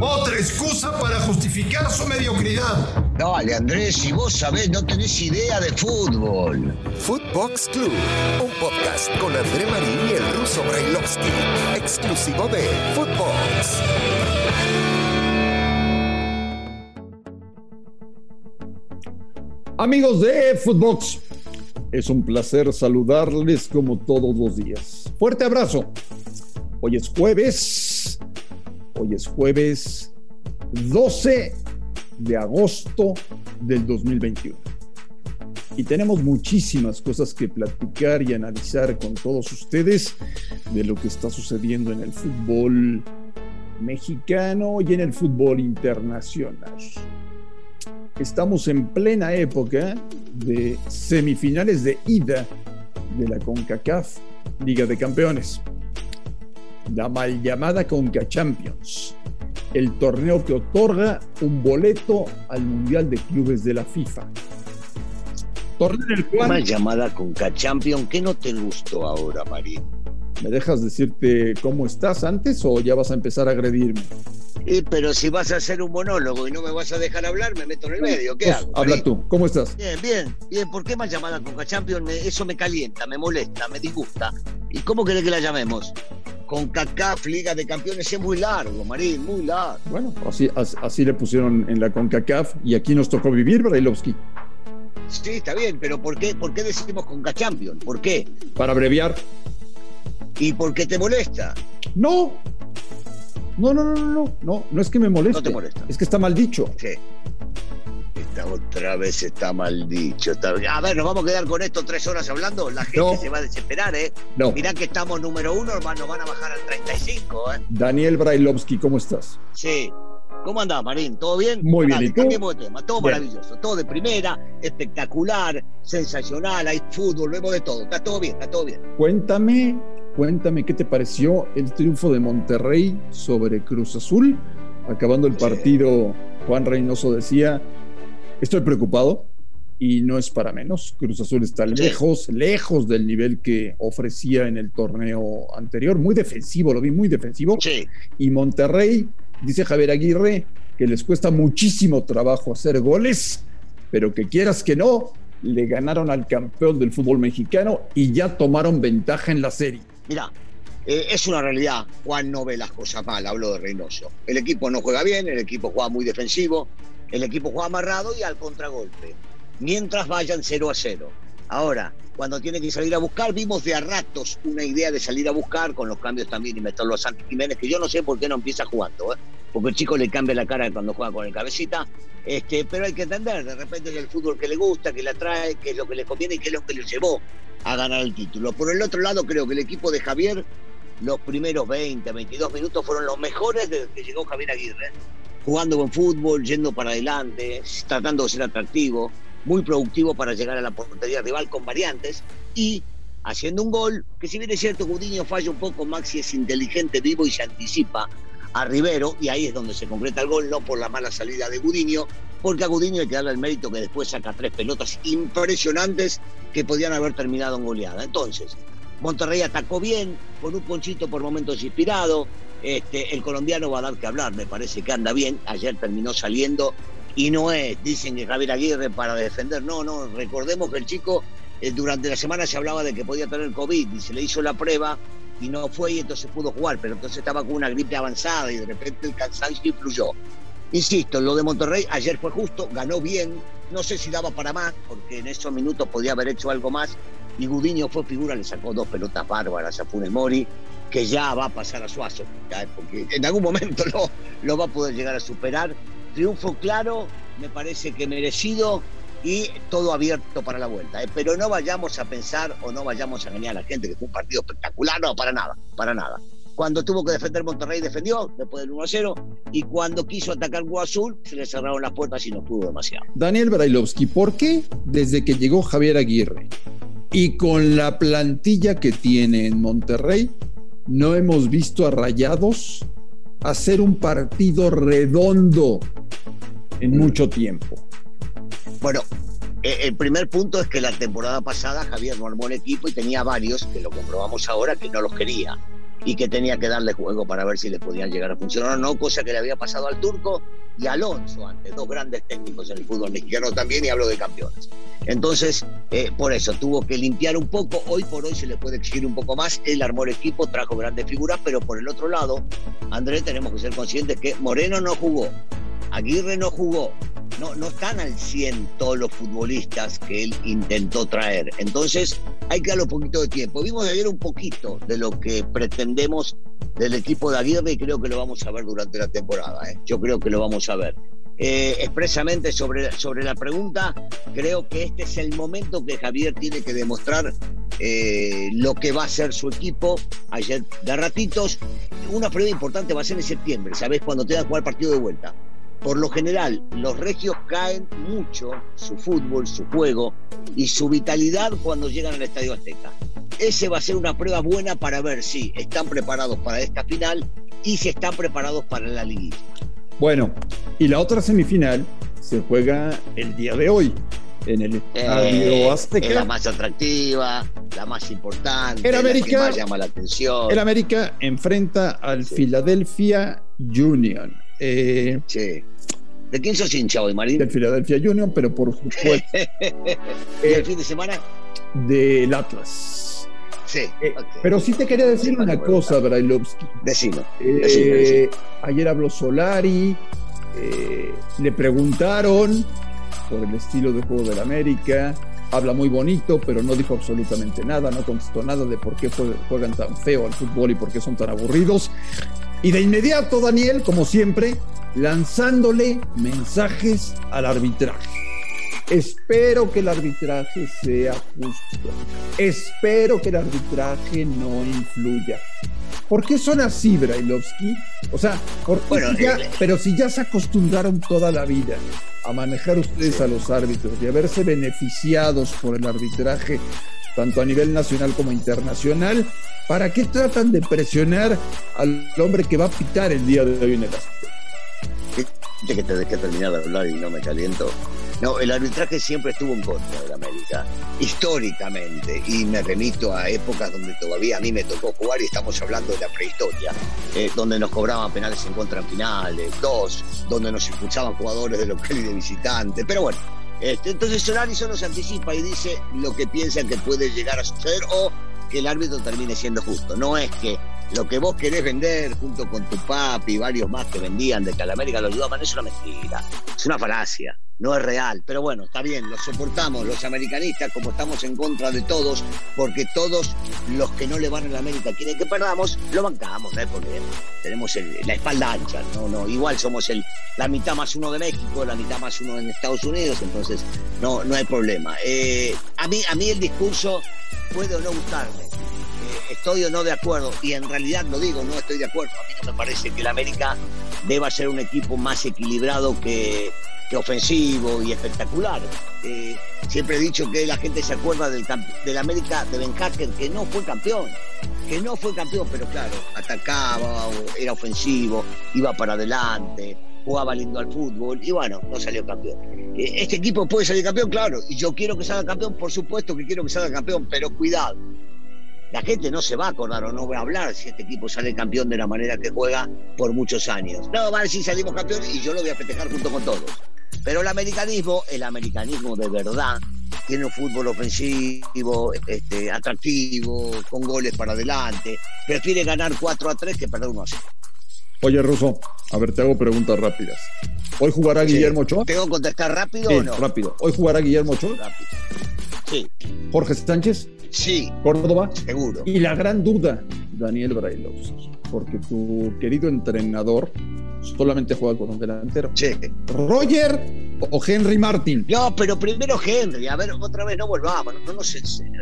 Otra excusa para justificar su mediocridad. Dale, Andrés, si vos sabés, no tenés idea de fútbol. Footbox Club, un podcast con André Marín y el ruso Brailovsky, exclusivo de Footbox. Amigos de Footbox, es un placer saludarles como todos los días. Fuerte abrazo. Hoy es jueves. Hoy es jueves 12 de agosto del 2021. Y tenemos muchísimas cosas que platicar y analizar con todos ustedes de lo que está sucediendo en el fútbol mexicano y en el fútbol internacional. Estamos en plena época de semifinales de ida de la CONCACAF Liga de Campeones. La mal llamada CONCA Champions, el torneo que otorga un boleto al Mundial de Clubes de la FIFA. Torneo en el cual... Mal llamada CONCA Champions, ¿qué no te gustó ahora, Marín? ¿Me dejas decirte cómo estás antes o ya vas a empezar a agredirme? pero si vas a hacer un monólogo y no me vas a dejar hablar, me meto en el medio. ¿Qué Pues, hago? Habla tú, ¿cómo estás? Bien, bien, bien. ¿Por qué mal llamada Conca Champions? Eso me calienta, me molesta, me disgusta. ¿Y cómo querés que la llamemos? CONCACAF, Liga de Campeones, es muy largo, Marín, muy largo. Bueno, así, as- así le pusieron en la CONCACAF y aquí nos tocó vivir, Brailovsky. Sí, está bien, pero ¿por qué, por qué decimos Conca Champions? ¿Por qué? Para abreviar, ¿Y por qué te molesta? no. No, no, no, no, no, no, no es que me moleste. No te molesta. Es que está mal dicho. Sí. Esta otra vez está mal dicho. está- A ver, nos vamos a quedar con esto tres horas hablando. La gente No. se va a desesperar, ¿eh? No. Mirá que estamos número uno, hermano, van a bajar al 35, ¿eh? Daniel Brailovsky, ¿cómo estás? Sí. ¿Cómo andás, Marín? ¿Todo bien? Muy bien, Dale, ¿y tú? cambiemos de tema. Todo Bien. maravilloso. Todo de primera, espectacular, sensacional. Hay fútbol, vemos de todo. Está todo bien, está todo bien. Cuéntame, cuéntame qué te pareció el triunfo de Monterrey sobre Cruz Azul. Acabando el partido, Juan Reynoso decía, estoy preocupado y no es para menos. Cruz Azul está lejos, lejos del nivel que ofrecía en el torneo anterior. Muy defensivo, lo vi muy defensivo. Sí. Y Monterrey, dice Javier Aguirre, que les cuesta muchísimo trabajo hacer goles, pero que quieras que no, le ganaron al campeón del fútbol mexicano y ya tomaron ventaja en la serie. Mira, eh, es una realidad. Juan no ve las cosas mal, hablo de Reynoso. El equipo no juega bien, el equipo juega muy defensivo, el equipo juega amarrado y al contragolpe. Mientras vayan 0 a 0. Ahora, cuando tiene que salir a buscar, vimos de a ratos una idea de salir a buscar con los cambios también y meterlo a Santi Jiménez, que yo no sé por qué no empieza jugando, ¿eh? porque el chico le cambia la cara cuando juega con el cabecita, este, pero hay que entender, de repente es el fútbol que le gusta, que le atrae, que es lo que le conviene y que es lo que le llevó a ganar el título. Por el otro lado, creo que el equipo de Javier, los primeros 20, 22 minutos fueron los mejores desde que llegó Javier Aguirre, jugando buen fútbol, yendo para adelante, tratando de ser atractivo, muy productivo para llegar a la portería rival con variantes y haciendo un gol, que si bien es cierto Gudiño falla un poco, Maxi es inteligente, vivo y se anticipa a Rivero y ahí es donde se concreta el gol, no por la mala salida de Gudiño, porque a Gudiño hay que darle el mérito que después saca tres pelotas impresionantes que podían haber terminado en goleada. Entonces, Monterrey atacó bien, con un ponchito por momentos inspirado. Este, el colombiano va a dar que hablar, me parece que anda bien. Ayer terminó saliendo y no es, dicen que Javier Aguirre para defender. No, no, recordemos que el chico eh, durante la semana se hablaba de que podía tener COVID y se le hizo la prueba y no fue y entonces pudo jugar, pero entonces estaba con una gripe avanzada y de repente el cansancio influyó. Insisto, lo de Monterrey ayer fue justo, ganó bien, no sé si daba para más, porque en esos minutos podía haber hecho algo más, y Gudiño fue figura, le sacó dos pelotas bárbaras a Funes Mori, que ya va a pasar a Suazo, ya, porque en algún momento lo, lo va a poder llegar a superar. Triunfo claro, me parece que merecido y todo abierto para la vuelta. ¿eh? Pero no vayamos a pensar o no vayamos a engañar a la gente que fue un partido espectacular, no, para nada, para nada. Cuando tuvo que defender Monterrey defendió después del 1-0 y cuando quiso atacar Guazul Azul se le cerraron las puertas y no pudo demasiado. Daniel Brailovsky, ¿por qué desde que llegó Javier Aguirre y con la plantilla que tiene en Monterrey no hemos visto a Rayados hacer un partido redondo en mucho tiempo? Bueno, eh, el primer punto es que la temporada pasada Javier no armó el equipo y tenía varios, que lo comprobamos ahora, que no los quería. Y que tenía que darle juego para ver si le podían llegar a funcionar o no, cosa que le había pasado al turco y Alonso antes, dos grandes técnicos en el fútbol mexicano también, y hablo de campeones. Entonces, eh, por eso tuvo que limpiar un poco, hoy por hoy se le puede exigir un poco más, él armó el equipo, trajo grandes figuras, pero por el otro lado, Andrés, tenemos que ser conscientes que Moreno no jugó, Aguirre no jugó, no, no están al 100 todos los futbolistas que él intentó traer. Entonces hay que darle un poquito de tiempo. Vimos ayer un poquito de lo que pretendemos del equipo de Aguirre y creo que lo vamos a ver durante la temporada. ¿eh? Yo creo que lo vamos a ver. Eh, expresamente sobre, sobre la pregunta, creo que este es el momento que Javier tiene que demostrar eh, lo que va a ser su equipo. Ayer de ratitos, una prueba importante va a ser en septiembre, ¿sabes? Cuando tenga que jugar partido de vuelta por lo general, los regios caen mucho su fútbol, su juego y su vitalidad cuando llegan al Estadio Azteca. Ese va a ser una prueba buena para ver si están preparados para esta final y si están preparados para la liguilla. Bueno, y la otra semifinal se juega el día de hoy en el Estadio eh, Azteca. Es la más atractiva, la más importante, el América, la que más llama la atención. El América enfrenta al Philadelphia Union. Eh, sí. ¿De quién sos hincha hoy, Marín? Del Philadelphia Union, pero por supuesto. ¿Y el fin de semana? Del Atlas. Sí. Eh, pero sí te quería decir una cosa, Brailovsky. Decime, eh, Ayer habló Solari, le preguntaron por el estilo de juego del América. Habla muy bonito, pero no dijo absolutamente nada, no contestó nada de por qué juegan tan feo al fútbol y por qué son tan aburridos. Y de inmediato, Daniel, como siempre, lanzándole mensajes al arbitraje. Espero que el arbitraje sea justo. Espero que el arbitraje no influya. ¿Por qué son así, Brailovsky? O sea, bueno, eh, pero si ya se acostumbraron toda la vida a manejar ustedes a los árbitros y a verse beneficiados por el arbitraje, tanto a nivel nacional como internacional, ¿para qué tratan de presionar al hombre que va a pitar el día de hoy en el que te dejé terminar de hablar y no me caliento. No, el arbitraje siempre estuvo en contra de América, históricamente, y me remito a épocas donde todavía a mí me tocó jugar y estamos hablando de la prehistoria, eh, donde nos cobraban penales en contra en finales, dos, donde nos expulsaban jugadores de local y de visitante, pero bueno. Este, entonces Solari solo se anticipa y dice lo que piensa que puede llegar a suceder o que el árbitro termine siendo justo. No es que lo que vos querés vender junto con tu papi y varios más que vendían de que lo ayudaban, es una mentira, es una falacia, no es real. Pero bueno, está bien, lo soportamos los americanistas como estamos en contra de todos, porque todos los que no le van a la América quieren que perdamos, lo bancamos, ¿eh? porque tenemos la espalda ancha, no, no, igual somos el, la mitad más uno de México, la mitad más uno en Estados Unidos, entonces no, no hay problema. Eh, a, mí, a mí el discurso puede o no gustarme estoy o no de acuerdo, y en realidad lo digo, no estoy de acuerdo. A mí no me parece que el América deba ser un equipo más equilibrado que, ofensivo y espectacular. Eh, siempre he dicho que la gente se acuerda del, del América de Ben Hacker, que no fue campeón, que no fue campeón, pero claro, atacaba, era ofensivo, iba para adelante, jugaba lindo al fútbol y bueno, no salió campeón. Eh, este equipo puede salir campeón, claro, y yo quiero que salga campeón, por supuesto que quiero que salga campeón, pero cuidado, la gente no se va a acordar o no va a hablar si este equipo sale campeón de la manera que juega por muchos años. No, va a decir salimos campeones y yo lo voy a festejar junto con todos. Pero el americanismo, el americanismo de verdad, tiene un fútbol ofensivo, este, atractivo, con goles para adelante. Prefiere ganar 4 a 3 que perder 1 a 0. Oye, Russo, a ver, te hago preguntas rápidas. ¿Hoy jugará Guillermo Ochoa? ¿Tengo que contestar rápido o no? rápido. ¿Hoy jugará Guillermo Ochoa? Rápido. Sí. ¿Jorge Sánchez? Sí. Córdoba. Seguro. Y la gran duda, Daniel Brailovsky, porque tu querido entrenador solamente juega con un delantero. Sí. ¿Roger o Henry Martin? No, pero primero Henry. A ver, otra vez no volvamos. No, nos,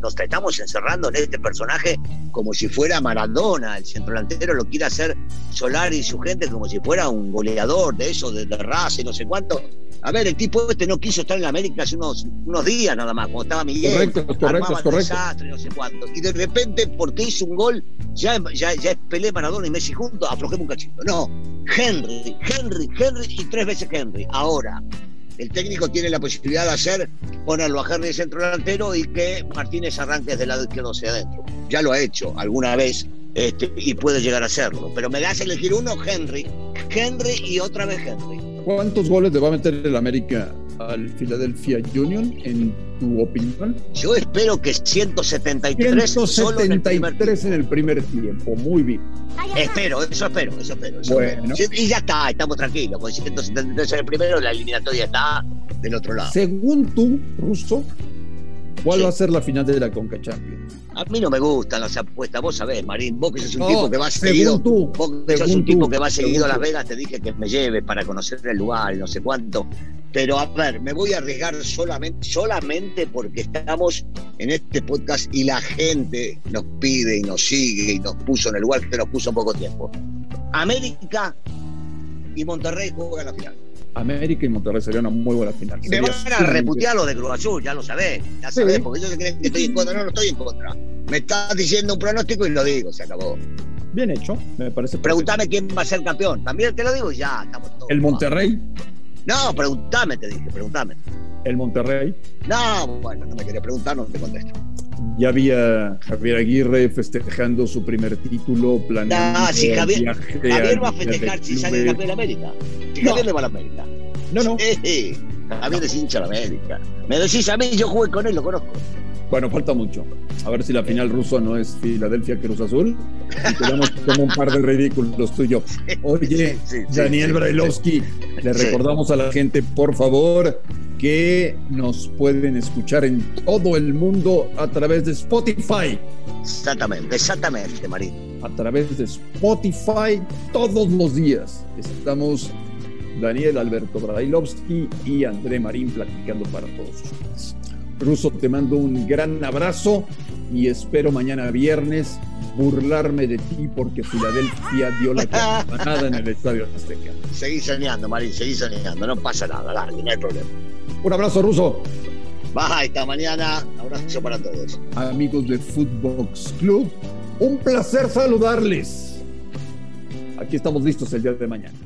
nos estamos encerrando en este personaje como si fuera Maradona. El centro delantero lo quiere hacer Solari y su gente como si fuera un goleador de eso, de, de raza y no sé cuánto. A ver, el tipo este no quiso estar en la América hace unos, unos días nada más, cuando estaba Miguel. Correcto, correcto, correcto. Desastre, no sé cuánto. Y de repente, porque hizo un gol, ya, ya, ya es Pelé, Maradona y Messi juntos, aflojemos un cachito. No, Henry, Henry, Henry y tres veces Henry. Ahora, el técnico tiene la posibilidad de hacer, ponerlo a Henry de centro delantero y que Martínez arranque desde el lado izquierdo hacia adentro. Ya lo ha hecho alguna vez este, y puede llegar a serlo. Pero me das elegir uno, Henry. Henry y otra vez Henry. ¿Cuántos goles le va a meter el América al Philadelphia Union, en tu opinión? Yo espero que 173, 173 solo en el primer en el primer tiempo. Muy bien. Espero, eso espero, eso espero. Eso Bueno. espero. Y ya está, estamos tranquilos. Con 173 en el primero, la eliminatoria está del otro lado. Según tú, Russo, ¿cuál Sí. va a ser la final de la Conca Champions? A mí no me gustan las apuestas, vos sabés, Marín, vos que sos un No, tipo que va según seguido, tú, vos que sos un tipo que va según seguido a Las. Vegas, te dije que me lleves para conocer el lugar y no sé cuánto. Pero a ver, me voy a arriesgar solamente, solamente porque estamos en este podcast y la gente nos pide y nos sigue y nos puso en el lugar que nos puso poco tiempo. América y Monterrey juegan la final. América y Monterrey sería una muy buena final. Me Sería van a reputear los de Cruz Azul, ya lo sabés, ya Sí. sabés, porque ellos se creen que estoy en contra, no, no estoy en contra. Me estás diciendo un pronóstico y lo digo, se acabó. Bien hecho, me parece. perfecto. Preguntame quién va a ser campeón. También te lo digo y ya, estamos todos. El Monterrey, No, preguntame, te dije, preguntame. el Monterrey. No, bueno, no me quería preguntar, no te contesto. Ya había Javier Aguirre festejando su primer título, planeando Ah, si Javier, viaje Javier va a festejar si sale campeón de América. Si No. Javier le va a la América. No, no. Sí, Javier es hincha de la América. Me decís a mí, yo jugué con él, lo conozco. Bueno, falta mucho. A ver si la final rusa no es Filadelfia Cruz Azul. Y quedamos como un par de ridículos yo. Oye, Sí, sí, Daniel Brailovsky, le recordamos a la gente, por favor, que nos pueden escuchar en todo el mundo a través de Spotify. Exactamente, exactamente, Marín. A través de Spotify todos los días. Estamos Daniel Alberto Brailovsky y André Marín platicando para todos ustedes. Ruso, te mando un gran abrazo y espero mañana viernes burlarme de ti porque Filadelfia dio la campanada en el Estadio Azteca. Seguí soñando, Marín, seguí soñando, no pasa nada, dale, no hay problema. Un abrazo, Ruso. Bye, hasta mañana. Abrazo para todos. Amigos de Footbox Club, un placer saludarles. Aquí estamos listos el día de mañana.